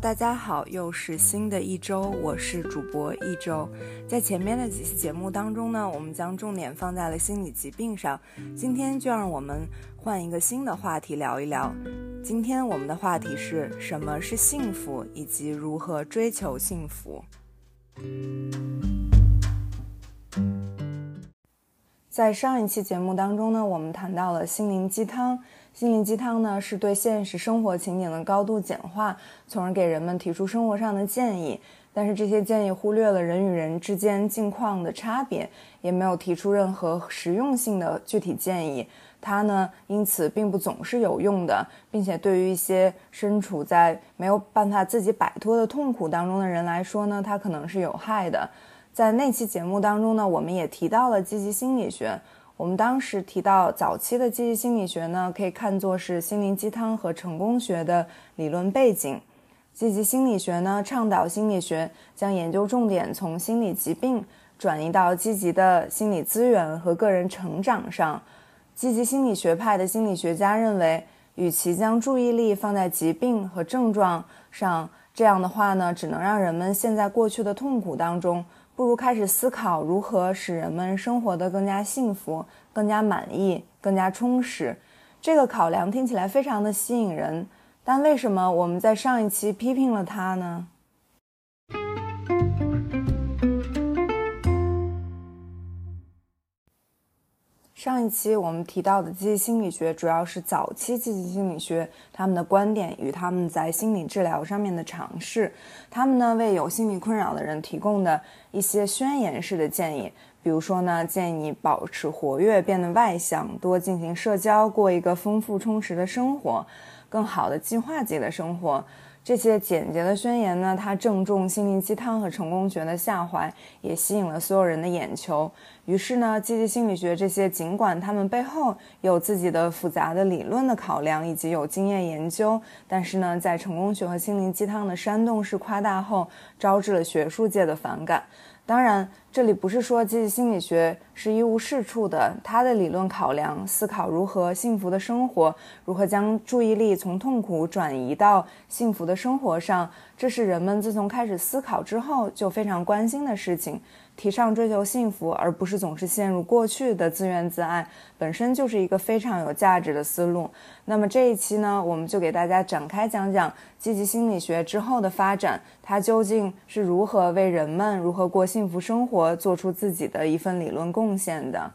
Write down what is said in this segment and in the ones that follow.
大家好，又是新的一周，我是主播一周。在前面的几期节目当中呢，我们将重点放在了心理疾病上。今天就让我们换一个新的话题聊一聊。今天我们的话题是什么是幸福，以及如何追求幸福。在上一期节目当中呢，我们谈到了心灵鸡汤。心灵鸡汤呢，是对现实生活情景的高度简化，从而给人们提出生活上的建议。但是这些建议忽略了人与人之间境况的差别，也没有提出任何实用性的具体建议。它呢，因此并不总是有用的，并且对于一些身处在没有办法自己摆脱的痛苦当中的人来说呢，它可能是有害的。在那期节目当中呢，我们也提到了积极心理学。我们当时提到，早期的积极心理学呢，可以看作是心灵鸡汤和成功学的理论背景。积极心理学呢，倡导心理学将研究重点从心理疾病转移到积极的心理资源和个人成长上。积极心理学派的心理学家认为，与其将注意力放在疾病和症状上，这样的话呢，只能让人们陷在过去的痛苦当中。不如开始思考如何使人们生活得更加幸福、更加满意、更加充实。这个考量听起来非常的吸引人，但为什么我们在上一期批评了它呢？上一期我们提到的积极心理学，主要是早期积极心理学他们的观点与他们在心理治疗上面的尝试。他们呢为有心理困扰的人提供的一些宣言式的建议，比如说呢建议你保持活跃，变得外向，多进行社交，过一个丰富充实的生活，更好的计划自己的生活。这些简洁的宣言呢，它正中心灵鸡汤和成功学的下怀，也吸引了所有人的眼球。于是呢，积极心理学这些尽管他们背后有自己的复杂的理论的考量以及有经验研究，但是呢，在成功学和心灵鸡汤的煽动式夸大后，招致了学术界的反感。当然，这里不是说积极心理学是一无是处的。它的理论考量、思考如何幸福的生活，如何将注意力从痛苦转移到幸福的生活上，这是人们自从开始思考之后就非常关心的事情。提倡追求幸福，而不是总是陷入过去的自怨自艾，本身就是一个非常有价值的思路。那么这一期呢，我们就给大家展开讲讲积极心理学之后的发展，它究竟是如何为人们如何过幸福生活做出自己的一份理论贡献的。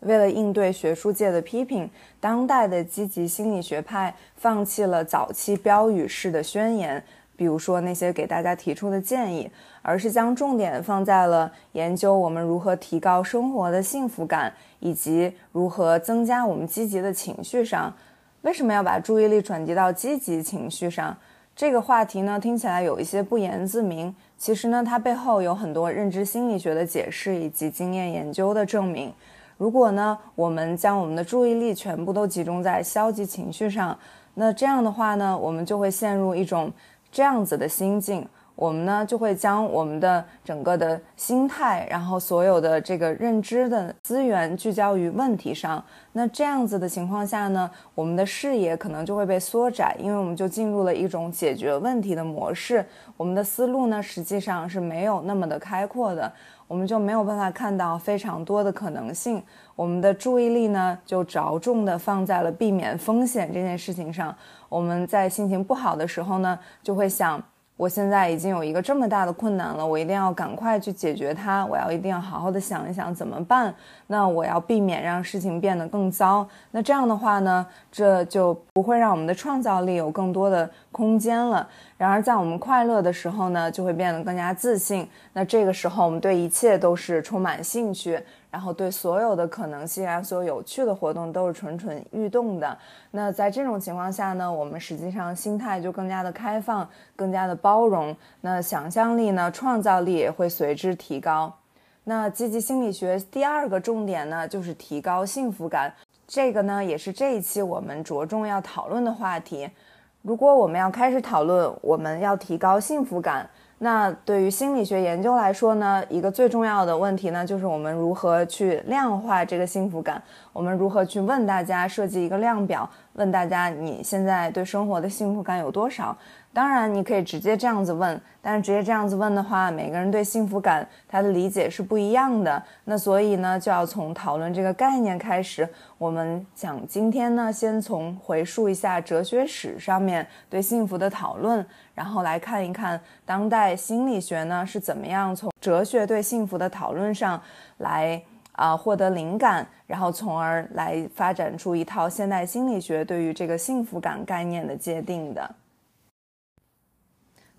为了应对学术界的批评，当代的积极心理学派放弃了早期标语式的宣言，比如说那些给大家提出的建议，而是将重点放在了研究我们如何提高生活的幸福感，以及如何增加我们积极的情绪上。为什么要把注意力转移到积极情绪上？这个话题呢，听起来有一些不言自明。其实呢，它背后有很多认知心理学的解释以及经验研究的证明。如果呢，我们将我们的注意力全部都集中在消极情绪上，那这样的话呢，我们就会陷入一种这样子的心境。我们呢就会将我们的整个的心态，然后所有的这个认知的资源聚焦于问题上。那这样子的情况下呢，我们的视野可能就会被缩窄，因为我们就进入了一种解决问题的模式。我们的思路呢实际上是没有那么的开阔的，我们就没有办法看到非常多的可能性。我们的注意力呢就着重的放在了避免风险这件事情上。我们在心情不好的时候呢，就会想。我现在已经有一个这么大的困难了，我一定要赶快去解决它。我要一定要好好的想一想怎么办。那我要避免让事情变得更糟。那这样的话呢，这就不会让我们的创造力有更多的空间了。然而，在我们快乐的时候呢，就会变得更加自信。那这个时候，我们对一切都是充满兴趣。然后对所有的可能性啊，所有有趣的活动都是蠢蠢欲动的。那在这种情况下呢，我们实际上心态就更加的开放，更加的包容。那想象力呢，创造力也会随之提高。那积极心理学第二个重点呢，就是提高幸福感。这个呢，也是这一期我们着重要讨论的话题。如果我们要开始讨论我们要提高幸福感，那对于心理学研究来说呢，一个最重要的问题呢，就是我们如何去量化这个幸福感。我们如何去问大家设计一个量表，问大家你现在对生活的幸福感有多少？当然，你可以直接这样子问，但是直接这样子问的话，每个人对幸福感他的理解是不一样的。那所以呢，就要从讨论这个概念开始。我们想今天呢，先从回溯一下哲学史上面对幸福的讨论，然后来看一看当代心理学呢是怎么样从哲学对幸福的讨论上来啊获得灵感，然后从而来发展出一套现代心理学对于这个幸福感概念的界定的。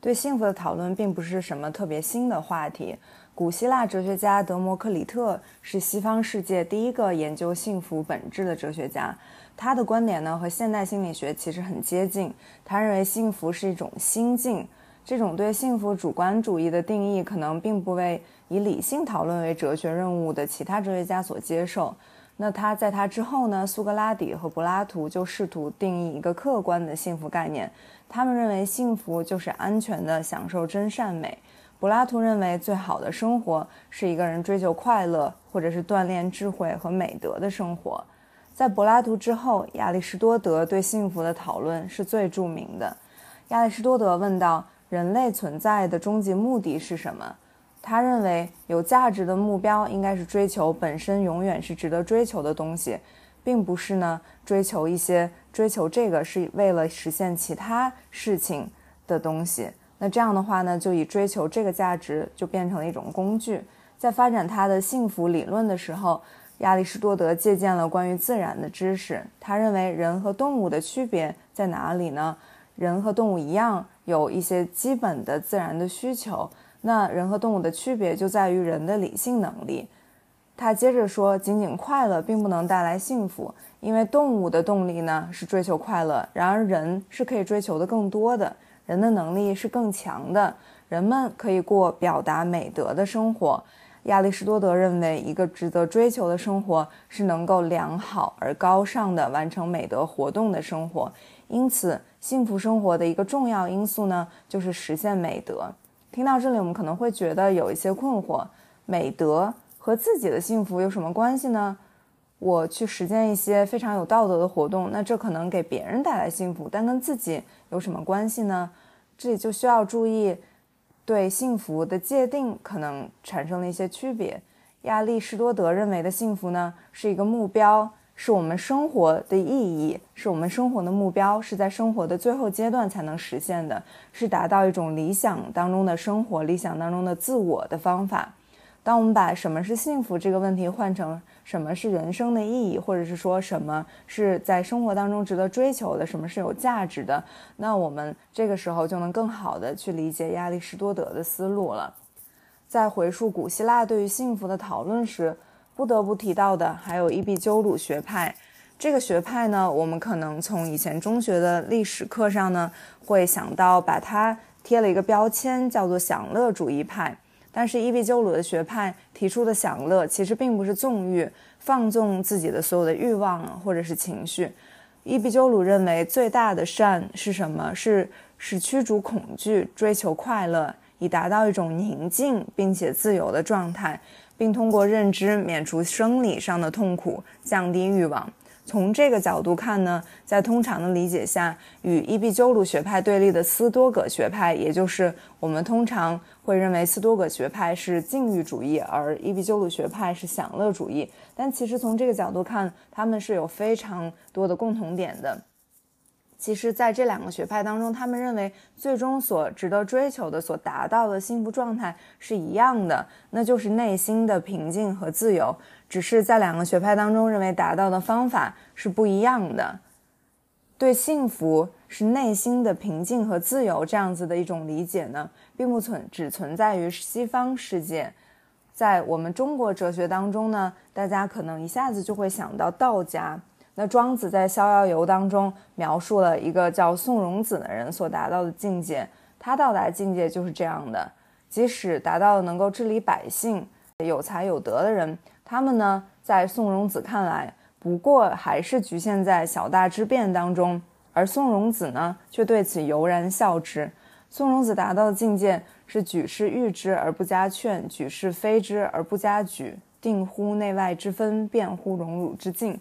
对幸福的讨论并不是什么特别新的话题。古希腊哲学家德谟克里特是西方世界第一个研究幸福本质的哲学家。他的观点呢和现代心理学其实很接近。他认为幸福是一种心境。这种对幸福主观主义的定义可能并不为以理性讨论为哲学任务的其他哲学家所接受。那他在他之后呢？苏格拉底和柏拉图就试图定义一个客观的幸福概念。他们认为幸福就是安全的享受真善美。柏拉图认为最好的生活是一个人追求快乐，或者是锻炼智慧和美德的生活。在柏拉图之后，亚里士多德对幸福的讨论是最著名的。亚里士多德问道：人类存在的终极目的是什么？他认为有价值的目标应该是追求本身永远是值得追求的东西，并不是呢追求一些追求这个是为了实现其他事情的东西。那这样的话呢，就以追求这个价值就变成了一种工具。在发展他的幸福理论的时候，亚里士多德借鉴了关于自然的知识。他认为人和动物的区别在哪里呢？人和动物一样有一些基本的自然的需求。那人和动物的区别就在于人的理性能力。他接着说，仅仅快乐并不能带来幸福，因为动物的动力呢是追求快乐，然而人是可以追求的更多的，人的能力是更强的，人们可以过表达美德的生活。亚里士多德认为，一个值得追求的生活是能够良好而高尚的完成美德活动的生活。因此，幸福生活的一个重要因素呢，就是实现美德。听到这里，我们可能会觉得有一些困惑：美德和自己的幸福有什么关系呢？我去实践一些非常有道德的活动，那这可能给别人带来幸福，但跟自己有什么关系呢？这里就需要注意，对幸福的界定可能产生了一些区别。亚里士多德认为的幸福呢，是一个目标。是我们生活的意义，是我们生活的目标，是在生活的最后阶段才能实现的，是达到一种理想当中的生活、理想当中的自我的方法。当我们把什么是幸福这个问题换成什么是人生的意义，或者是说什么是在生活当中值得追求的，什么是有价值的，那我们这个时候就能更好的去理解亚里士多德的思路了。在回溯古希腊对于幸福的讨论时。不得不提到的还有伊壁鸠鲁学派，这个学派呢，我们可能从以前中学的历史课上呢，会想到把它贴了一个标签，叫做享乐主义派。但是伊壁鸠鲁的学派提出的享乐，其实并不是纵欲、放纵自己的所有的欲望或者是情绪。伊壁鸠鲁认为最大的善是什么？是是驱逐恐惧，追求快乐，以达到一种宁静并且自由的状态。并通过认知免除生理上的痛苦，降低欲望。从这个角度看呢，在通常的理解下，与伊壁鸠鲁学派对立的斯多葛学派，也就是我们通常会认为斯多葛学派是禁欲主义，而伊壁鸠鲁学派是享乐主义。但其实从这个角度看，他们是有非常多的共同点的。其实，在这两个学派当中，他们认为最终所值得追求的、所达到的幸福状态是一样的，那就是内心的平静和自由。只是在两个学派当中，认为达到的方法是不一样的。对幸福是内心的平静和自由这样子的一种理解呢，并不存只存在于西方世界。在我们中国哲学当中呢，大家可能一下子就会想到道家。那庄子在《逍遥游》当中描述了一个叫宋荣子的人所达到的境界，他到达境界就是这样的。即使达到了能够治理百姓、有才有德的人，他们呢，在宋荣子看来，不过还是局限在小大之变当中，而宋荣子呢，却对此悠然笑之。宋荣子达到的境界是举世誉之而不加劝，举世非之而不加沮，定乎内外之分，辨乎荣辱之境。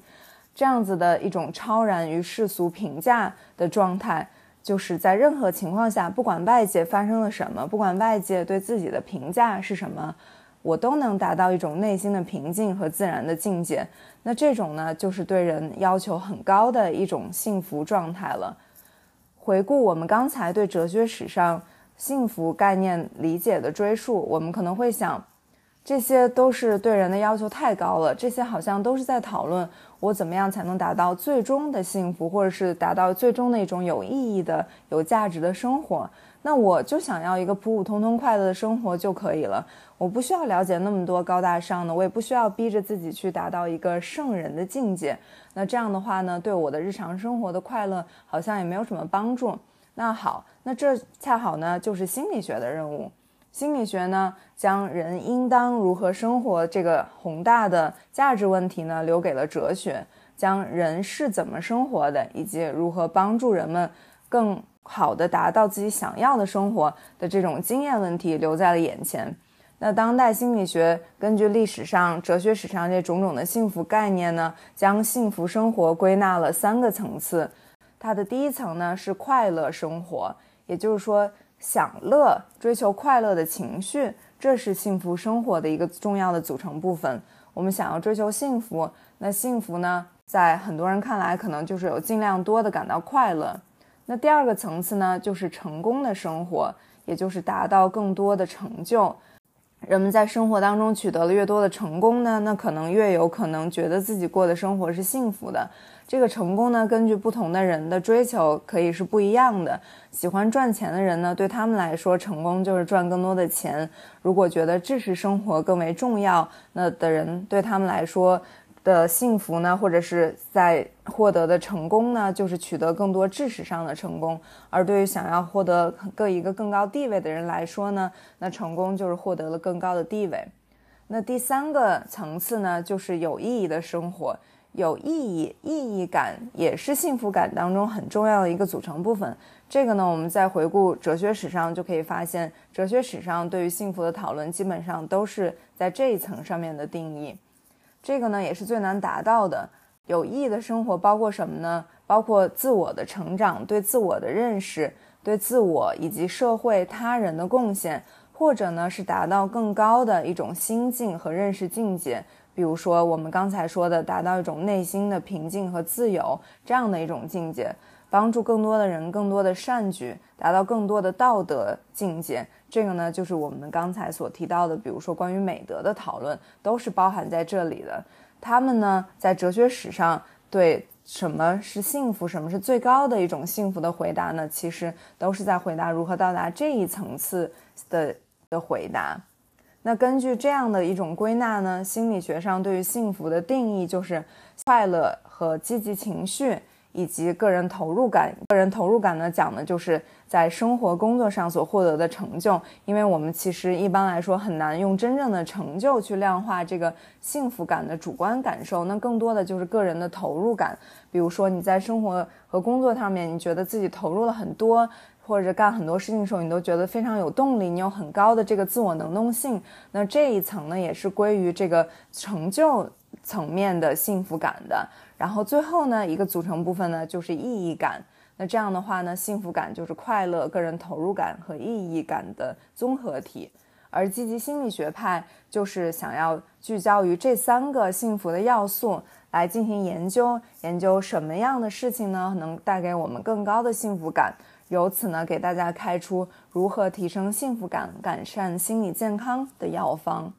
这样子的一种超然于世俗评价的状态，就是在任何情况下，不管外界发生了什么，不管外界对自己的评价是什么，我都能达到一种内心的平静和自然的境界。那这种呢，就是对人要求很高的一种幸福状态了。回顾我们刚才对哲学史上幸福概念理解的追溯，我们可能会想。这些都是对人的要求太高了，这些好像都是在讨论我怎么样才能达到最终的幸福，或者是达到最终的一种有意义的、有价值的生活。那我就想要一个普普通通快乐的生活就可以了，我不需要了解那么多高大上的，我也不需要逼着自己去达到一个圣人的境界。那这样的话呢，对我的日常生活的快乐好像也没有什么帮助。那好，那这恰好呢就是心理学的任务。心理学呢，将人应当如何生活这个宏大的价值问题呢，留给了哲学；将人是怎么生活的，以及如何帮助人们更好的达到自己想要的生活的这种经验问题，留在了眼前。那当代心理学根据历史上、哲学史上这种种的幸福概念呢，将幸福生活归纳了三个层次。它的第一层呢是快乐生活，也就是说。享乐、追求快乐的情绪，这是幸福生活的一个重要的组成部分。我们想要追求幸福，那幸福呢，在很多人看来，可能就是有尽量多的感到快乐。那第二个层次呢，就是成功的生活，也就是达到更多的成就。人们在生活当中取得了越多的成功呢，那可能越有可能觉得自己过的生活是幸福的。这个成功呢，根据不同的人的追求可以是不一样的。喜欢赚钱的人呢，对他们来说，成功就是赚更多的钱。如果觉得知识生活更为重要，那的人对他们来说。的幸福呢，或者是在获得的成功呢，就是取得更多知识上的成功；而对于想要获得各一个更高地位的人来说呢，那成功就是获得了更高的地位。那第三个层次呢，就是有意义的生活，有意义、意义感也是幸福感当中很重要的一个组成部分。这个呢，我们在回顾哲学史上就可以发现，哲学史上对于幸福的讨论基本上都是在这一层上面的定义。这个呢也是最难达到的。有意义的生活包括什么呢？包括自我的成长、对自我的认识、对自我以及社会他人的贡献，或者呢是达到更高的一种心境和认识境界。比如说我们刚才说的，达到一种内心的平静和自由这样的一种境界。帮助更多的人，更多的善举，达到更多的道德境界。这个呢，就是我们刚才所提到的，比如说关于美德的讨论，都是包含在这里的。他们呢，在哲学史上对什么是幸福，什么是最高的一种幸福的回答呢？其实都是在回答如何到达这一层次的的回答。那根据这样的一种归纳呢，心理学上对于幸福的定义就是快乐和积极情绪。以及个人投入感，个人投入感呢，讲的就是在生活工作上所获得的成就。因为我们其实一般来说很难用真正的成就去量化这个幸福感的主观感受，那更多的就是个人的投入感。比如说你在生活和工作上面，你觉得自己投入了很多，或者干很多事情的时候，你都觉得非常有动力，你有很高的这个自我能动性。那这一层呢，也是归于这个成就层面的幸福感的。然后最后呢，一个组成部分呢就是意义感。那这样的话呢，幸福感就是快乐、个人投入感和意义感的综合体。而积极心理学派就是想要聚焦于这三个幸福的要素来进行研究，研究什么样的事情呢能带给我们更高的幸福感，由此呢给大家开出如何提升幸福感、改善心理健康的药方。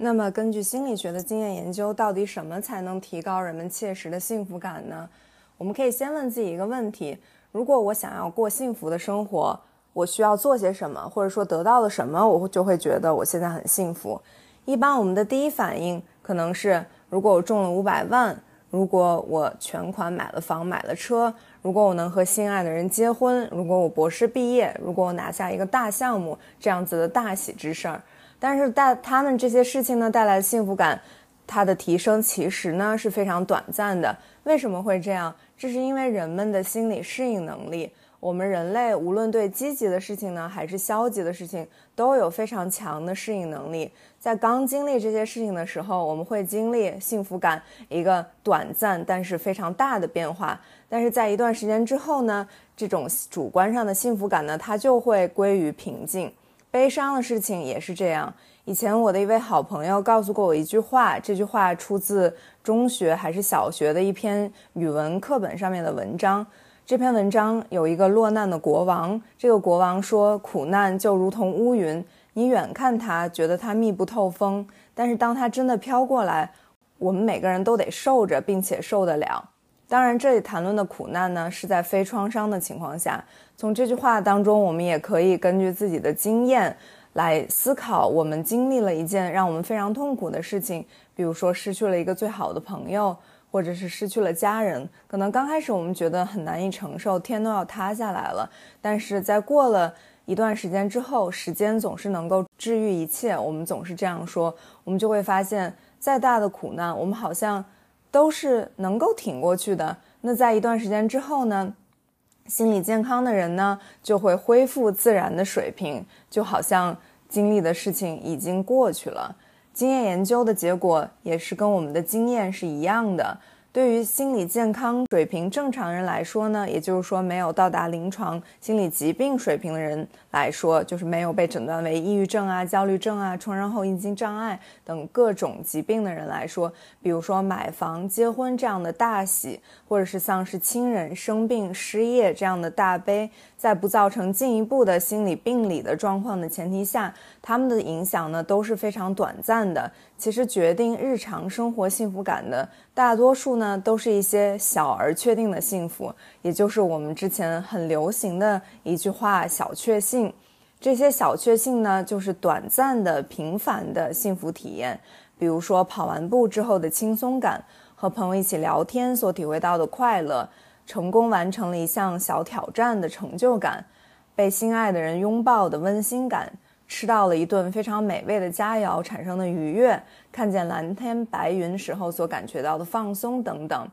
那么，根据心理学的经验研究，到底什么才能提高人们切实的幸福感呢？我们可以先问自己一个问题：如果我想要过幸福的生活，我需要做些什么，或者说得到了什么，我就会觉得我现在很幸福。一般我们的第一反应可能是：如果我中了五百万，如果我全款买了房、买了车，如果我能和心爱的人结婚，如果我博士毕业，如果我拿下一个大项目，这样子的大喜之事儿。但是带他们这些事情呢带来的幸福感，它的提升其实呢是非常短暂的。为什么会这样？这是因为人们的心理适应能力。我们人类无论对积极的事情呢，还是消极的事情，都有非常强的适应能力。在刚经历这些事情的时候，我们会经历幸福感一个短暂但是非常大的变化。但是在一段时间之后呢，这种主观上的幸福感呢，它就会归于平静。悲伤的事情也是这样。以前我的一位好朋友告诉过我一句话，这句话出自中学还是小学的一篇语文课本上面的文章。这篇文章有一个落难的国王，这个国王说：“苦难就如同乌云，你远看它，觉得它密不透风，但是当它真的飘过来，我们每个人都得受着，并且受得了。”当然，这里谈论的苦难呢，是在非创伤的情况下。从这句话当中，我们也可以根据自己的经验来思考：我们经历了一件让我们非常痛苦的事情，比如说失去了一个最好的朋友。或者是失去了家人，可能刚开始我们觉得很难以承受，天都要塌下来了。但是在过了一段时间之后，时间总是能够治愈一切。我们总是这样说，我们就会发现，再大的苦难，我们好像都是能够挺过去的。那在一段时间之后呢，心理健康的人呢，就会恢复自然的水平，就好像经历的事情已经过去了。经验研究的结果也是跟我们的经验是一样的。对于心理健康水平正常人来说呢，也就是说没有到达临床心理疾病水平的人来说，就是没有被诊断为抑郁症啊、焦虑症啊、创伤后应激障碍等各种疾病的人来说，比如说买房、结婚这样的大喜，或者是丧失亲人、生病、失业这样的大悲，在不造成进一步的心理病理的状况的前提下，他们的影响呢都是非常短暂的。其实决定日常生活幸福感的大多数呢，都是一些小而确定的幸福，也就是我们之前很流行的一句话“小确幸”。这些小确幸呢，就是短暂的、平凡的幸福体验，比如说跑完步之后的轻松感，和朋友一起聊天所体会到的快乐，成功完成了一项小挑战的成就感，被心爱的人拥抱的温馨感。吃到了一顿非常美味的佳肴产生的愉悦，看见蓝天白云时候所感觉到的放松等等。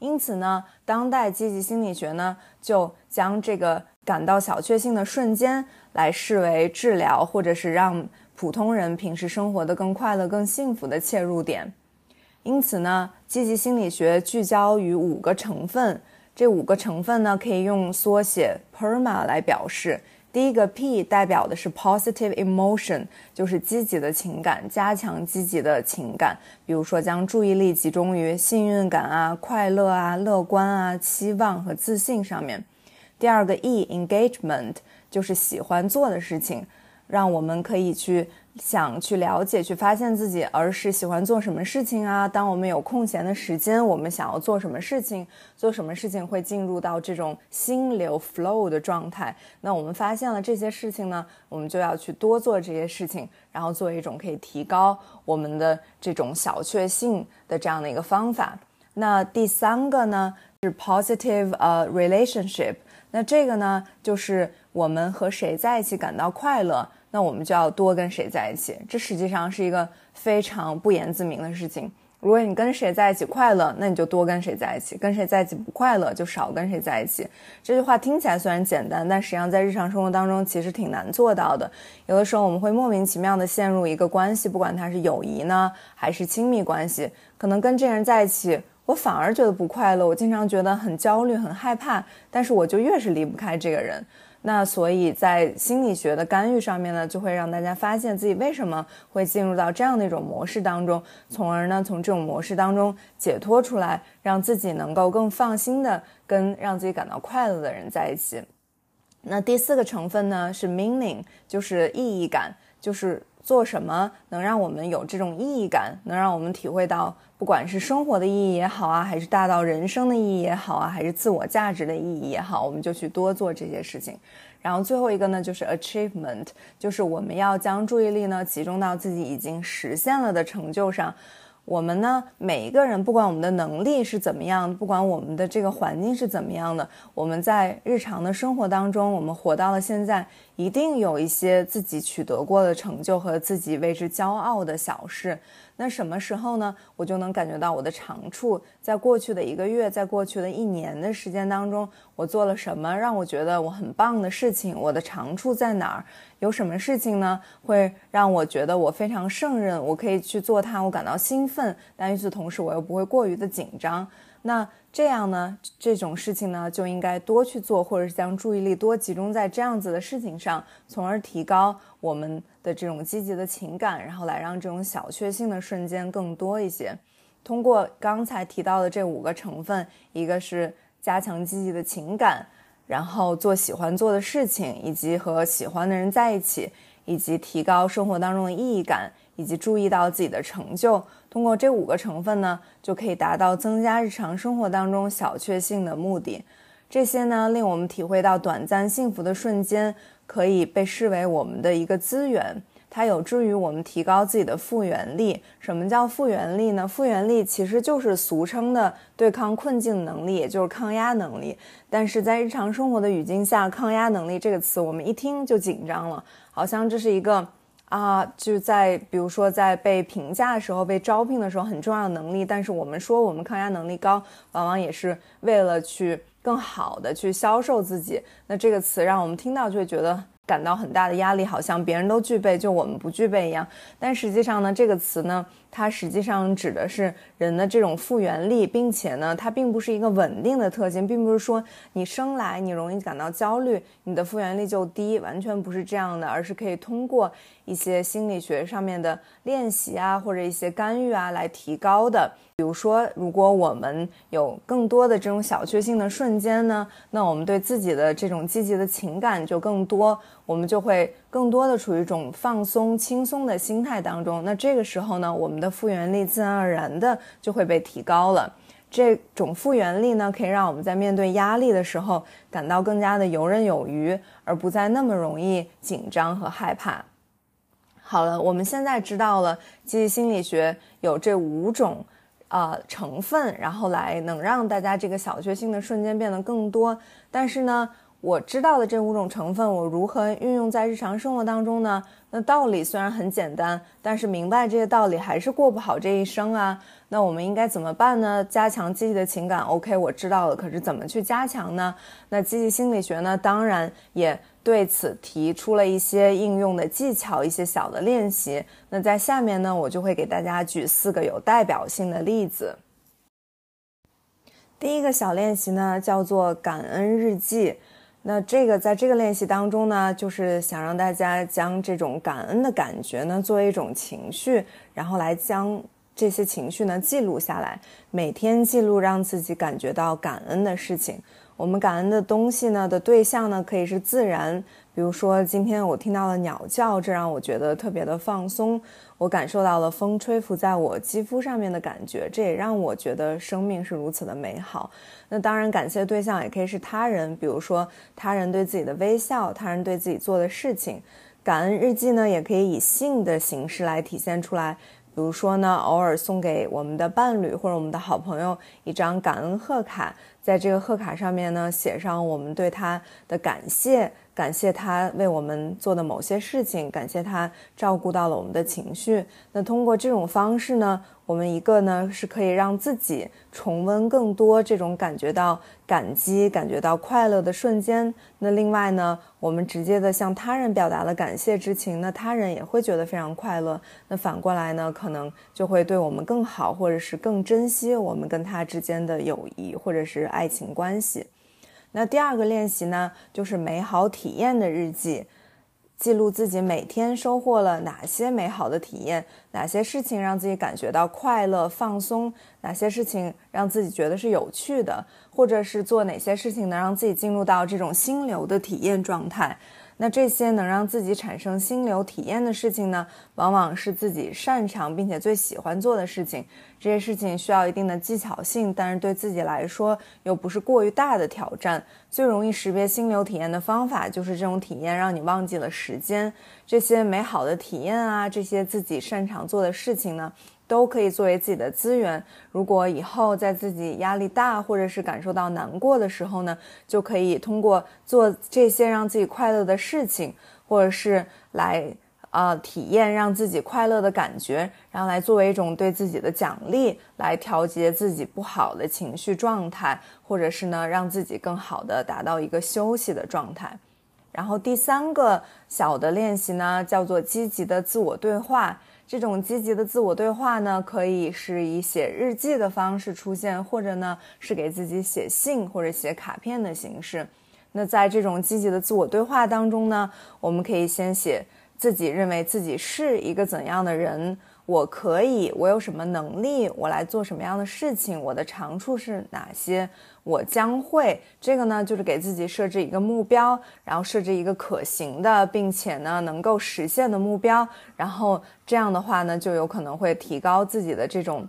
因此呢，当代积极心理学呢就将这个感到小确幸的瞬间来视为治疗或者是让普通人平时生活的更快乐、更幸福的切入点。因此呢，积极心理学聚焦于五个成分，这五个成分呢可以用缩写 PERMA 来表示。第一个 P 代表的是 positive emotion，就是积极的情感，加强积极的情感，比如说将注意力集中于幸运感啊、快乐啊、乐观啊、期望和自信上面。第二个 E engagement 就是喜欢做的事情，让我们可以去。想去了解、去发现自己儿时喜欢做什么事情啊？当我们有空闲的时间，我们想要做什么事情？做什么事情会进入到这种心流 flow 的状态？那我们发现了这些事情呢，我们就要去多做这些事情，然后做一种可以提高我们的这种小确幸的这样的一个方法。那第三个呢是 positive 呃 relationship，那这个呢就是我们和谁在一起感到快乐。那我们就要多跟谁在一起，这实际上是一个非常不言自明的事情。如果你跟谁在一起快乐，那你就多跟谁在一起；跟谁在一起不快乐，就少跟谁在一起。这句话听起来虽然简单，但实际上在日常生活当中其实挺难做到的。有的时候我们会莫名其妙的陷入一个关系，不管它是友谊呢，还是亲密关系，可能跟这个人在一起，我反而觉得不快乐，我经常觉得很焦虑、很害怕，但是我就越是离不开这个人。那所以，在心理学的干预上面呢，就会让大家发现自己为什么会进入到这样的一种模式当中，从而呢，从这种模式当中解脱出来，让自己能够更放心的跟让自己感到快乐的人在一起。那第四个成分呢，是 meaning，就是意义感，就是。做什么能让我们有这种意义感，能让我们体会到，不管是生活的意义也好啊，还是大到人生的意义也好啊，还是自我价值的意义也好，我们就去多做这些事情。然后最后一个呢，就是 achievement，就是我们要将注意力呢集中到自己已经实现了的成就上。我们呢，每一个人，不管我们的能力是怎么样，不管我们的这个环境是怎么样的，我们在日常的生活当中，我们活到了现在，一定有一些自己取得过的成就和自己为之骄傲的小事。那什么时候呢？我就能感觉到我的长处。在过去的一个月，在过去的一年的时间当中，我做了什么让我觉得我很棒的事情？我的长处在哪儿？有什么事情呢？会让我觉得我非常胜任，我可以去做它，我感到兴奋。但与此同时，我又不会过于的紧张。那这样呢？这种事情呢，就应该多去做，或者是将注意力多集中在这样子的事情上，从而提高我们的这种积极的情感，然后来让这种小确幸的瞬间更多一些。通过刚才提到的这五个成分，一个是加强积极的情感，然后做喜欢做的事情，以及和喜欢的人在一起，以及提高生活当中的意义感。以及注意到自己的成就，通过这五个成分呢，就可以达到增加日常生活当中小确幸的目的。这些呢，令我们体会到短暂幸福的瞬间，可以被视为我们的一个资源，它有助于我们提高自己的复原力。什么叫复原力呢？复原力其实就是俗称的对抗困境能力，也就是抗压能力。但是在日常生活的语境下，抗压能力这个词，我们一听就紧张了，好像这是一个。啊，就在比如说在被评价的时候、被招聘的时候很重要的能力，但是我们说我们抗压能力高，往往也是为了去更好的去销售自己。那这个词让我们听到就会觉得。感到很大的压力，好像别人都具备，就我们不具备一样。但实际上呢，这个词呢，它实际上指的是人的这种复原力，并且呢，它并不是一个稳定的特性，并不是说你生来你容易感到焦虑，你的复原力就低，完全不是这样的，而是可以通过一些心理学上面的练习啊，或者一些干预啊来提高的。比如说，如果我们有更多的这种小确幸的瞬间呢，那我们对自己的这种积极的情感就更多，我们就会更多的处于一种放松、轻松的心态当中。那这个时候呢，我们的复原力自然而然的就会被提高了。这种复原力呢，可以让我们在面对压力的时候感到更加的游刃有余，而不再那么容易紧张和害怕。好了，我们现在知道了积极心理学有这五种。呃，成分，然后来能让大家这个小确幸的瞬间变得更多。但是呢，我知道的这五种成分，我如何运用在日常生活当中呢？那道理虽然很简单，但是明白这些道理还是过不好这一生啊。那我们应该怎么办呢？加强积极的情感，OK，我知道了。可是怎么去加强呢？那积极心理学呢？当然也。对此提出了一些应用的技巧，一些小的练习。那在下面呢，我就会给大家举四个有代表性的例子。第一个小练习呢，叫做感恩日记。那这个在这个练习当中呢，就是想让大家将这种感恩的感觉呢，作为一种情绪，然后来将这些情绪呢记录下来，每天记录让自己感觉到感恩的事情。我们感恩的东西呢的对象呢，可以是自然，比如说今天我听到了鸟叫，这让我觉得特别的放松。我感受到了风吹拂在我肌肤上面的感觉，这也让我觉得生命是如此的美好。那当然，感谢对象也可以是他人，比如说他人对自己的微笑，他人对自己做的事情。感恩日记呢，也可以以信的形式来体现出来。比如说呢，偶尔送给我们的伴侣或者我们的好朋友一张感恩贺卡，在这个贺卡上面呢，写上我们对他的感谢。感谢他为我们做的某些事情，感谢他照顾到了我们的情绪。那通过这种方式呢，我们一个呢是可以让自己重温更多这种感觉到感激、感觉到快乐的瞬间。那另外呢，我们直接的向他人表达了感谢之情，那他人也会觉得非常快乐。那反过来呢，可能就会对我们更好，或者是更珍惜我们跟他之间的友谊或者是爱情关系。那第二个练习呢，就是美好体验的日记，记录自己每天收获了哪些美好的体验，哪些事情让自己感觉到快乐、放松，哪些事情让自己觉得是有趣的，或者是做哪些事情能让自己进入到这种心流的体验状态。那这些能让自己产生心流体验的事情呢，往往是自己擅长并且最喜欢做的事情。这些事情需要一定的技巧性，但是对自己来说又不是过于大的挑战。最容易识别心流体验的方法就是这种体验让你忘记了时间。这些美好的体验啊，这些自己擅长做的事情呢？都可以作为自己的资源。如果以后在自己压力大或者是感受到难过的时候呢，就可以通过做这些让自己快乐的事情，或者是来呃体验让自己快乐的感觉，然后来作为一种对自己的奖励，来调节自己不好的情绪状态，或者是呢让自己更好的达到一个休息的状态。然后第三个小的练习呢，叫做积极的自我对话。这种积极的自我对话呢，可以是以写日记的方式出现，或者呢是给自己写信或者写卡片的形式。那在这种积极的自我对话当中呢，我们可以先写自己认为自己是一个怎样的人。我可以，我有什么能力，我来做什么样的事情，我的长处是哪些？我将会，这个呢，就是给自己设置一个目标，然后设置一个可行的，并且呢能够实现的目标，然后这样的话呢，就有可能会提高自己的这种。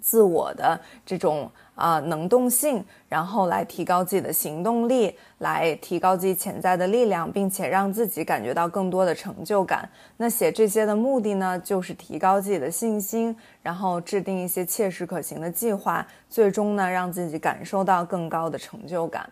自我的这种啊能动性，然后来提高自己的行动力，来提高自己潜在的力量，并且让自己感觉到更多的成就感。那写这些的目的呢，就是提高自己的信心，然后制定一些切实可行的计划，最终呢让自己感受到更高的成就感。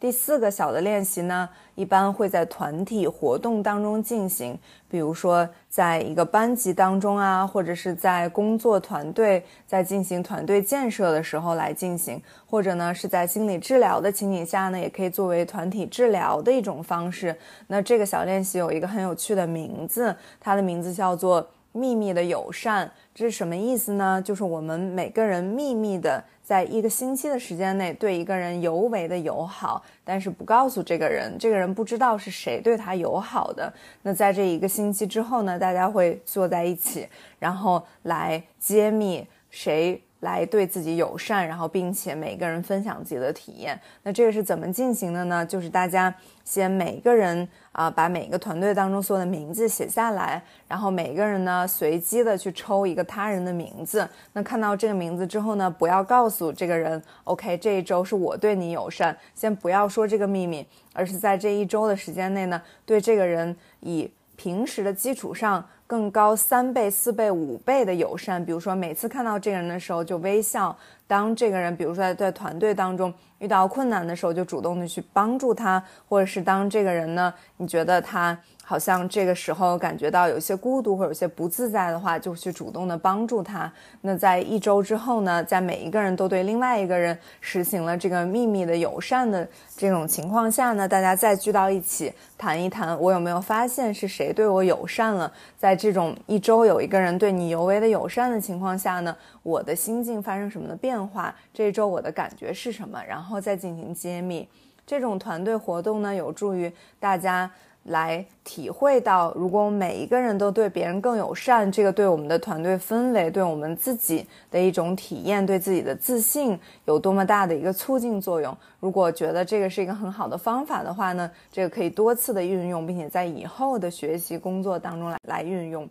第四个小的练习呢，一般会在团体活动当中进行，比如说在一个班级当中啊，或者是在工作团队在进行团队建设的时候来进行，或者呢是在心理治疗的情景下呢，也可以作为团体治疗的一种方式。那这个小练习有一个很有趣的名字，它的名字叫做“秘密的友善”。这是什么意思呢？就是我们每个人秘密的。在一个星期的时间内，对一个人尤为的友好，但是不告诉这个人，这个人不知道是谁对他友好的。那在这一个星期之后呢，大家会坐在一起，然后来揭秘谁。来对自己友善，然后并且每个人分享自己的体验。那这个是怎么进行的呢？就是大家先每个人啊，把每个团队当中所有的名字写下来，然后每个人呢随机的去抽一个他人的名字。那看到这个名字之后呢，不要告诉这个人，OK，这一周是我对你友善，先不要说这个秘密，而是在这一周的时间内呢，对这个人以平时的基础上。更高三倍、四倍、五倍的友善，比如说每次看到这个人的时候就微笑。当这个人，比如说在团队当中遇到困难的时候，就主动的去帮助他，或者是当这个人呢，你觉得他。好像这个时候感觉到有些孤独或者有些不自在的话，就去主动的帮助他。那在一周之后呢，在每一个人都对另外一个人实行了这个秘密的友善的这种情况下呢，大家再聚到一起谈一谈，我有没有发现是谁对我友善了？在这种一周有一个人对你尤为的友善的情况下呢，我的心境发生什么的变化？这一周我的感觉是什么？然后再进行揭秘。这种团队活动呢，有助于大家。来体会到，如果每一个人都对别人更友善，这个对我们的团队氛围，对我们自己的一种体验，对自己的自信有多么大的一个促进作用。如果觉得这个是一个很好的方法的话呢，这个可以多次的运用，并且在以后的学习工作当中来来运用。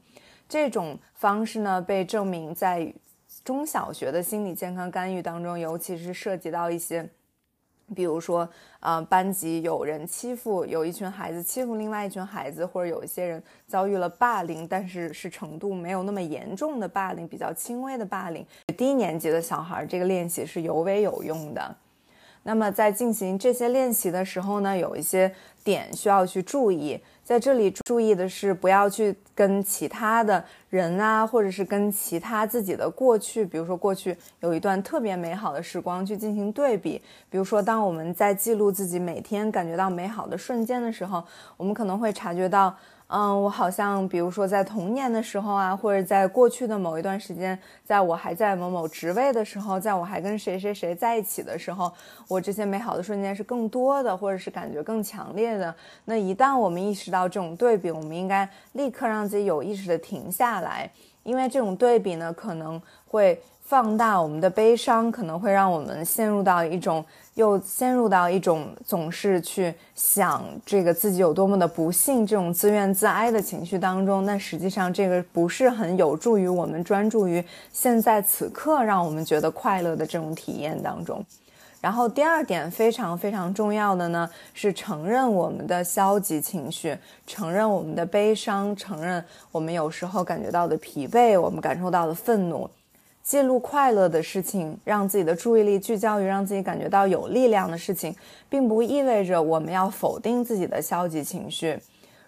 这种方式呢，被证明在中小学的心理健康干预当中，尤其是涉及到一些。比如说，啊，班级有人欺负，有一群孩子欺负另外一群孩子，或者有一些人遭遇了霸凌，但是是程度没有那么严重的霸凌，比较轻微的霸凌。低年级的小孩，这个练习是尤为有用的。那么在进行这些练习的时候呢，有一些点需要去注意。在这里注意的是，不要去跟其他的人啊，或者是跟其他自己的过去，比如说过去有一段特别美好的时光去进行对比。比如说，当我们在记录自己每天感觉到美好的瞬间的时候，我们可能会察觉到。嗯，我好像比如说在童年的时候啊，或者在过去的某一段时间，在我还在某某职位的时候，在我还跟谁谁谁在一起的时候，我这些美好的瞬间是更多的，或者是感觉更强烈的。那一旦我们意识到这种对比，我们应该立刻让自己有意识的停下来，因为这种对比呢，可能会。放大我们的悲伤，可能会让我们陷入到一种，又陷入到一种总是去想这个自己有多么的不幸，这种自怨自哀的情绪当中。那实际上这个不是很有助于我们专注于现在此刻，让我们觉得快乐的这种体验当中。然后第二点非常非常重要的呢，是承认我们的消极情绪，承认我们的悲伤，承认我们有时候感觉到的疲惫，我们感受到的愤怒。记录快乐的事情，让自己的注意力聚焦于让自己感觉到有力量的事情，并不意味着我们要否定自己的消极情绪。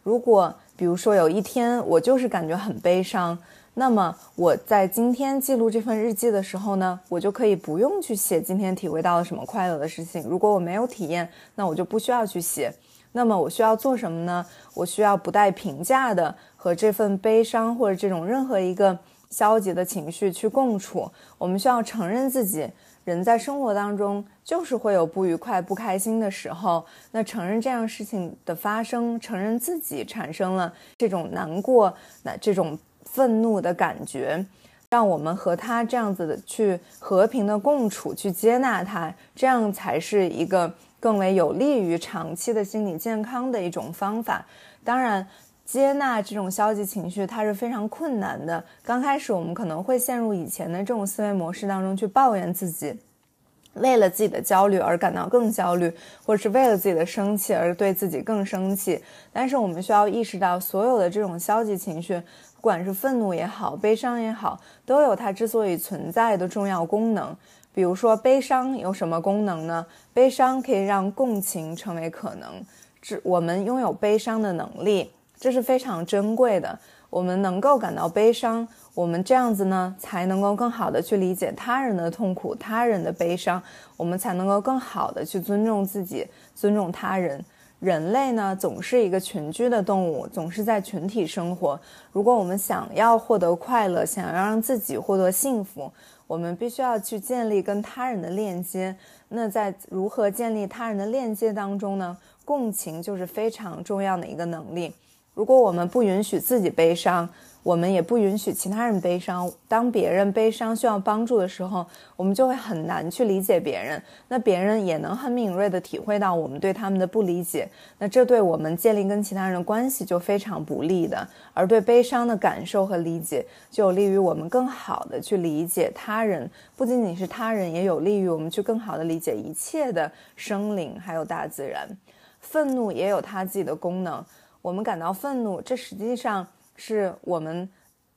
如果比如说有一天我就是感觉很悲伤，那么我在今天记录这份日记的时候呢，我就可以不用去写今天体会到了什么快乐的事情。如果我没有体验，那我就不需要去写。那么我需要做什么呢？我需要不带评价的和这份悲伤或者这种任何一个消极的情绪去共处。我们需要承认自己。人在生活当中就是会有不愉快、不开心的时候，那承认这样事情的发生，承认自己产生了这种难过、那这种愤怒的感觉，让我们和他这样子的去和平的共处，去接纳他，这样才是一个更为有利于长期的心理健康的一种方法。当然，接纳这种消极情绪，它是非常困难的。刚开始，我们可能会陷入以前的这种思维模式当中，去抱怨自己，为了自己的焦虑而感到更焦虑，或者是为了自己的生气而对自己更生气。但是，我们需要意识到，所有的这种消极情绪，不管是愤怒也好，悲伤也好，都有它之所以存在的重要功能。比如说，悲伤有什么功能呢？悲伤可以让共情成为可能，只我们拥有悲伤的能力。这是非常珍贵的。我们能够感到悲伤，我们这样子呢，才能够更好的去理解他人的痛苦、他人的悲伤，我们才能够更好的去尊重自己、尊重他人。人类呢，总是一个群居的动物，总是在群体生活。如果我们想要获得快乐，想要让自己获得幸福，我们必须要去建立跟他人的链接。那在如何建立他人的链接当中呢？共情就是非常重要的一个能力。如果我们不允许自己悲伤，我们也不允许其他人悲伤。当别人悲伤需要帮助的时候，我们就会很难去理解别人。那别人也能很敏锐地体会到我们对他们的不理解。那这对我们建立跟其他人的关系就非常不利的。而对悲伤的感受和理解，就有利于我们更好的去理解他人。不仅仅是他人，也有利于我们去更好的理解一切的生灵，还有大自然。愤怒也有它自己的功能。我们感到愤怒，这实际上是我们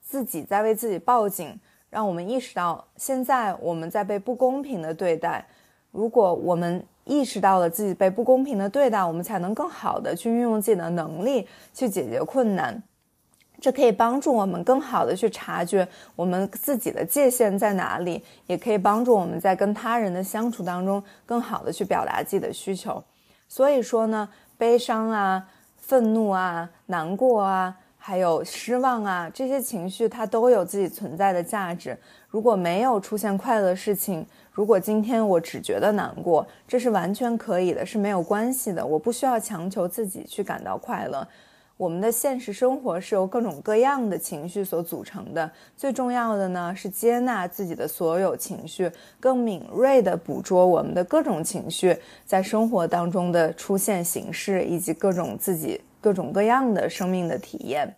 自己在为自己报警，让我们意识到现在我们在被不公平的对待。如果我们意识到了自己被不公平的对待，我们才能更好的去运用自己的能力去解决困难。这可以帮助我们更好的去察觉我们自己的界限在哪里，也可以帮助我们在跟他人的相处当中更好的去表达自己的需求。所以说呢，悲伤啊。愤怒啊，难过啊，还有失望啊，这些情绪它都有自己存在的价值。如果没有出现快乐事情，如果今天我只觉得难过，这是完全可以的，是没有关系的。我不需要强求自己去感到快乐。我们的现实生活是由各种各样的情绪所组成的，最重要的呢是接纳自己的所有情绪，更敏锐地捕捉我们的各种情绪在生活当中的出现形式，以及各种自己各种各样的生命的体验。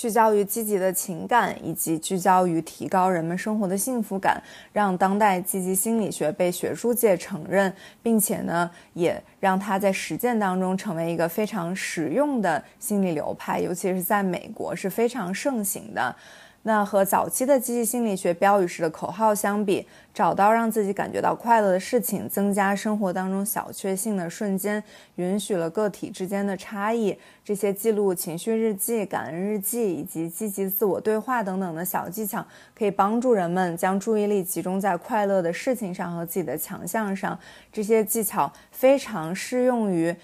聚焦于积极的情感，以及聚焦于提高人们生活的幸福感，让当代积极心理学被学术界承认，并且呢，也让它在实践当中成为一个非常实用的心理流派，尤其是在美国是非常盛行的。那和早期的积极心理学标语式的口号相比，找到让自己感觉到快乐的事情，增加生活当中小确幸的瞬间，允许了个体之间的差异。这些记录情绪日记、感恩日记以及积极自我对话等等的小技巧，可以帮助人们将注意力集中在快乐的事情上和自己的强项上。这些技巧非常适用于。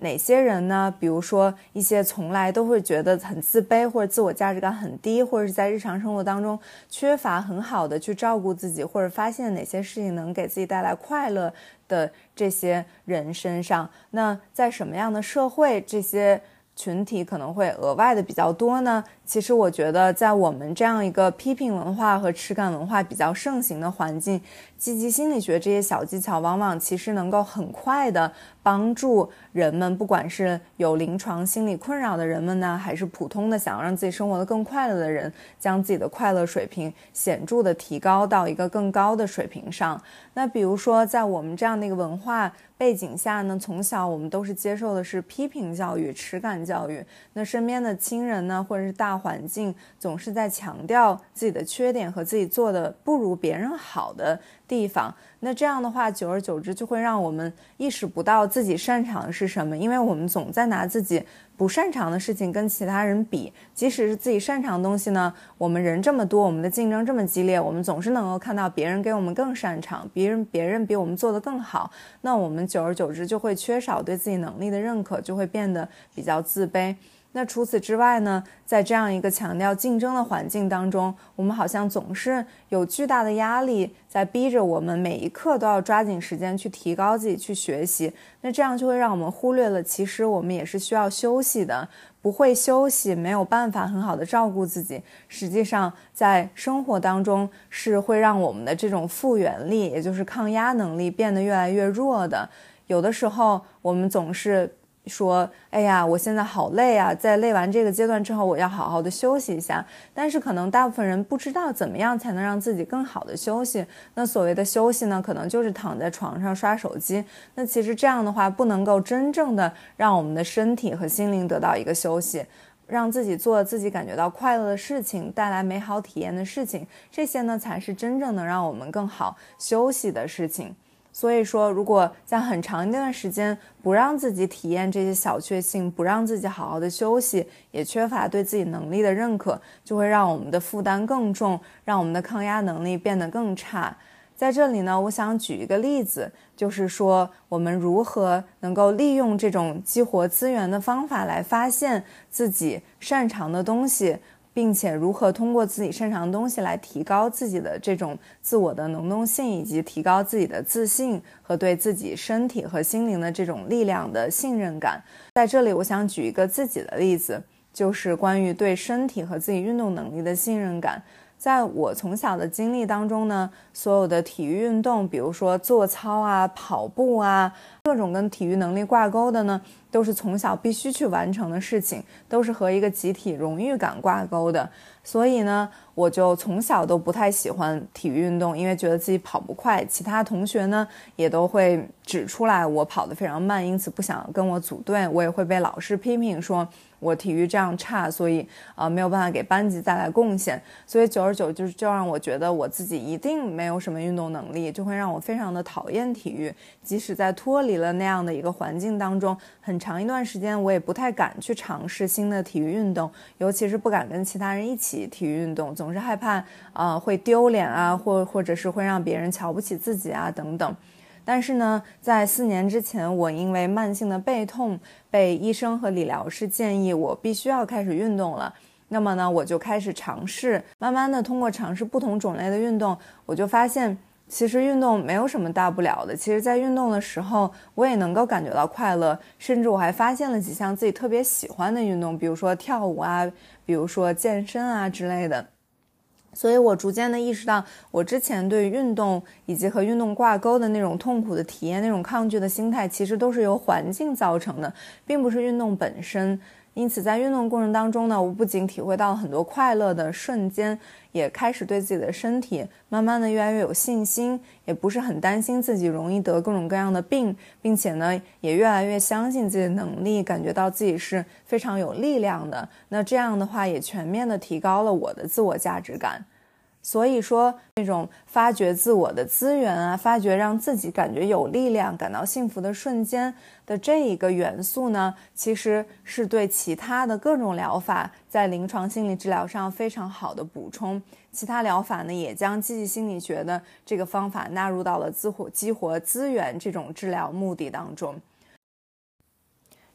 哪些人呢？比如说一些从来都会觉得很自卑或者自我价值感很低，或者是在日常生活当中缺乏很好的去照顾自己，或者发现哪些事情能给自己带来快乐的这些人身上。那在什么样的社会，这些？群体可能会额外的比较多呢。其实我觉得，在我们这样一个批评文化和耻感文化比较盛行的环境，积极心理学这些小技巧，往往其实能够很快的帮助人们，不管是有临床心理困扰的人们呢，还是普通的想要让自己生活的更快乐的人，将自己的快乐水平显著的提高到一个更高的水平上。那比如说，在我们这样的一个文化背景下呢，从小我们都是接受的是批评教育、耻感教育。那身边的亲人呢，或者是大环境，总是在强调自己的缺点和自己做的不如别人好的地方。那这样的话，久而久之就会让我们意识不到自己擅长的是什么，因为我们总在拿自己不擅长的事情跟其他人比。即使是自己擅长的东西呢，我们人这么多，我们的竞争这么激烈，我们总是能够看到别人给我们更擅长，别人别人比我们做的更好。那我们久而久之就会缺少对自己能力的认可，就会变得比较自卑。那除此之外呢，在这样一个强调竞争的环境当中，我们好像总是有巨大的压力在逼着我们每一刻都要抓紧时间去提高自己去学习。那这样就会让我们忽略了，其实我们也是需要休息的。不会休息，没有办法很好的照顾自己，实际上在生活当中是会让我们的这种复原力，也就是抗压能力变得越来越弱的。有的时候我们总是。说，哎呀，我现在好累啊！在累完这个阶段之后，我要好好的休息一下。但是可能大部分人不知道怎么样才能让自己更好的休息。那所谓的休息呢，可能就是躺在床上刷手机。那其实这样的话，不能够真正的让我们的身体和心灵得到一个休息，让自己做自己感觉到快乐的事情，带来美好体验的事情，这些呢才是真正能让我们更好休息的事情。所以说，如果在很长一段时间不让自己体验这些小确幸，不让自己好好的休息，也缺乏对自己能力的认可，就会让我们的负担更重，让我们的抗压能力变得更差。在这里呢，我想举一个例子，就是说我们如何能够利用这种激活资源的方法来发现自己擅长的东西。并且如何通过自己擅长的东西来提高自己的这种自我的能动性，以及提高自己的自信和对自己身体和心灵的这种力量的信任感。在这里，我想举一个自己的例子，就是关于对身体和自己运动能力的信任感。在我从小的经历当中呢，所有的体育运动，比如说做操啊、跑步啊，各种跟体育能力挂钩的呢，都是从小必须去完成的事情，都是和一个集体荣誉感挂钩的。所以呢，我就从小都不太喜欢体育运动，因为觉得自己跑不快，其他同学呢也都会指出来我跑得非常慢，因此不想跟我组队，我也会被老师批评说。我体育这样差，所以啊没有办法给班级带来贡献，所以久而久之就让我觉得我自己一定没有什么运动能力，就会让我非常的讨厌体育。即使在脱离了那样的一个环境当中，很长一段时间我也不太敢去尝试新的体育运动，尤其是不敢跟其他人一起体育运动，总是害怕啊会丢脸啊，或或者是会让别人瞧不起自己啊等等。但是呢，在四年之前，我因为慢性的背痛，被医生和理疗师建议我必须要开始运动了。那么呢，我就开始尝试，慢慢的通过尝试不同种类的运动，我就发现，其实运动没有什么大不了的。其实，在运动的时候，我也能够感觉到快乐，甚至我还发现了几项自己特别喜欢的运动，比如说跳舞啊，比如说健身啊之类的。所以我逐渐的意识到，我之前对运动以及和运动挂钩的那种痛苦的体验、那种抗拒的心态，其实都是由环境造成的，并不是运动本身。因此，在运动过程当中呢，我不仅体会到了很多快乐的瞬间，也开始对自己的身体慢慢的越来越有信心，也不是很担心自己容易得各种各样的病，并且呢，也越来越相信自己的能力，感觉到自己是非常有力量的。那这样的话，也全面的提高了我的自我价值感。所以说，那种发掘自我的资源啊，发掘让自己感觉有力量、感到幸福的瞬间的这一个元素呢，其实是对其他的各种疗法在临床心理治疗上非常好的补充。其他疗法呢，也将积极心理学的这个方法纳入到了自活激活资源这种治疗目的当中。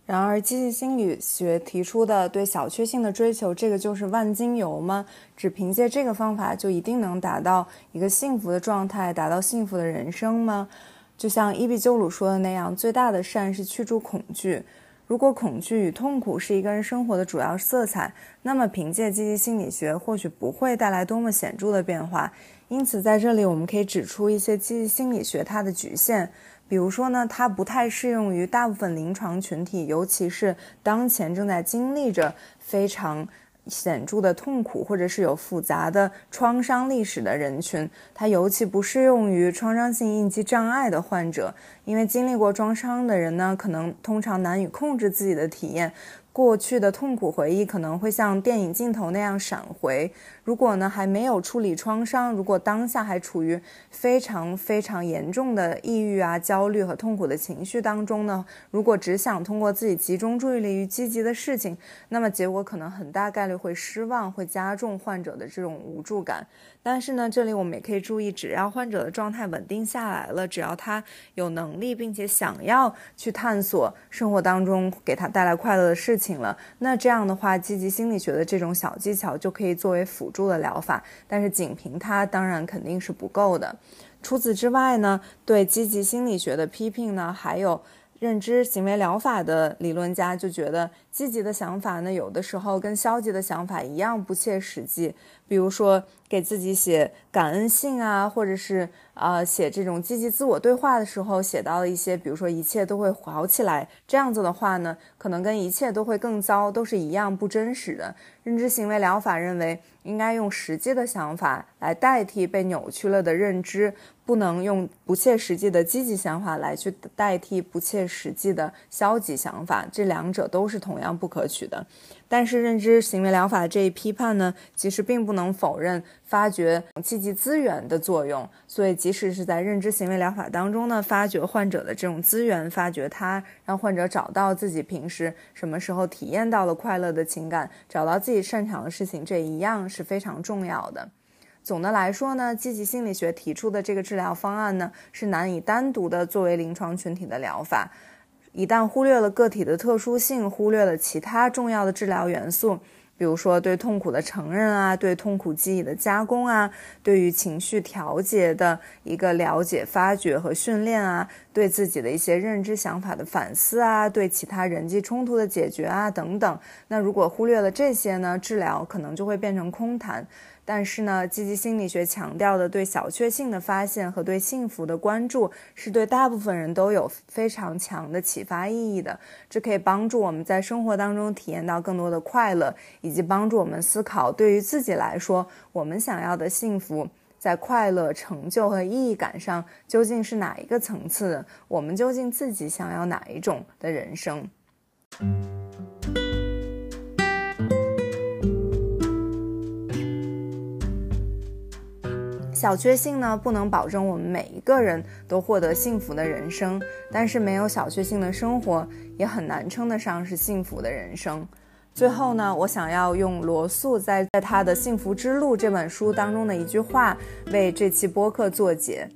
然而，积极心理学提出的对小确幸的追求，这个就是万金油吗？只凭借这个方法就一定能达到一个幸福的状态，达到幸福的人生吗？就像伊壁鸠鲁说的那样，最大的善是驱逐恐惧。如果恐惧与痛苦是一个人生活的主要色彩，那么凭借积极心理学或许不会带来多么显著的变化。因此，在这里我们可以指出一些积极心理学它的局限。比如说呢，它不太适用于大部分临床群体，尤其是当前正在经历着非常显著的痛苦或者是有复杂的创伤历史的人群。它尤其不适用于创伤性应激障碍的患者，因为经历过创伤的人呢，可能通常难以控制自己的体验。过去的痛苦回忆可能会像电影镜头那样闪回。如果呢还没有处理创伤，如果当下还处于非常非常严重的抑郁啊、焦虑和痛苦的情绪当中呢，如果只想通过自己集中注意力于积极的事情，那么结果可能很大概率会失望，会加重患者的这种无助感。但是呢，这里我们也可以注意，只要患者的状态稳定下来了，只要他有能力并且想要去探索生活当中给他带来快乐的事情了，那这样的话，积极心理学的这种小技巧就可以作为辅助的疗法。但是仅凭它，当然肯定是不够的。除此之外呢，对积极心理学的批评呢，还有。认知行为疗法的理论家就觉得，积极的想法呢，有的时候跟消极的想法一样不切实际。比如说，给自己写感恩信啊，或者是啊写这种积极自我对话的时候，写到了一些，比如说一切都会好起来这样子的话呢，可能跟一切都会更糟都是一样不真实的。认知行为疗法认为，应该用实际的想法来代替被扭曲了的认知。不能用不切实际的积极想法来去代替不切实际的消极想法，这两者都是同样不可取的。但是认知行为疗法这一批判呢，其实并不能否认发掘积极资源的作用。所以，即使是在认知行为疗法当中呢，发掘患者的这种资源，发掘他，让患者找到自己平时什么时候体验到了快乐的情感，找到自己擅长的事情，这一样是非常重要的。总的来说呢，积极心理学提出的这个治疗方案呢，是难以单独的作为临床群体的疗法。一旦忽略了个体的特殊性，忽略了其他重要的治疗元素，比如说对痛苦的承认啊，对痛苦记忆的加工啊，对于情绪调节的一个了解、发掘和训练啊，对自己的一些认知想法的反思啊，对其他人际冲突的解决啊等等，那如果忽略了这些呢，治疗可能就会变成空谈。但是呢，积极心理学强调的对小确幸的发现和对幸福的关注，是对大部分人都有非常强的启发意义的。这可以帮助我们在生活当中体验到更多的快乐，以及帮助我们思考，对于自己来说，我们想要的幸福，在快乐、成就和意义感上究竟是哪一个层次？我们究竟自己想要哪一种的人生？小确幸呢，不能保证我们每一个人都获得幸福的人生，但是没有小确幸的生活，也很难称得上是幸福的人生。最后呢，我想要用罗素在在他的《幸福之路》这本书当中的一句话为这期播客作结。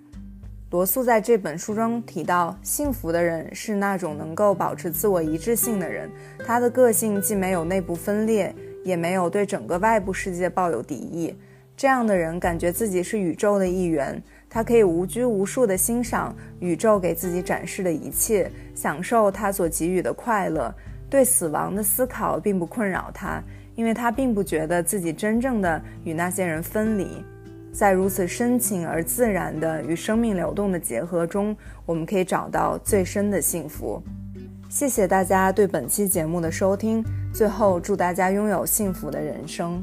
罗素在这本书中提到，幸福的人是那种能够保持自我一致性的人，他的个性既没有内部分裂，也没有对整个外部世界抱有敌意。这样的人感觉自己是宇宙的一员，他可以无拘无束地欣赏宇宙给自己展示的一切，享受他所给予的快乐。对死亡的思考并不困扰他，因为他并不觉得自己真正的与那些人分离。在如此深情而自然的与生命流动的结合中，我们可以找到最深的幸福。谢谢大家对本期节目的收听。最后，祝大家拥有幸福的人生。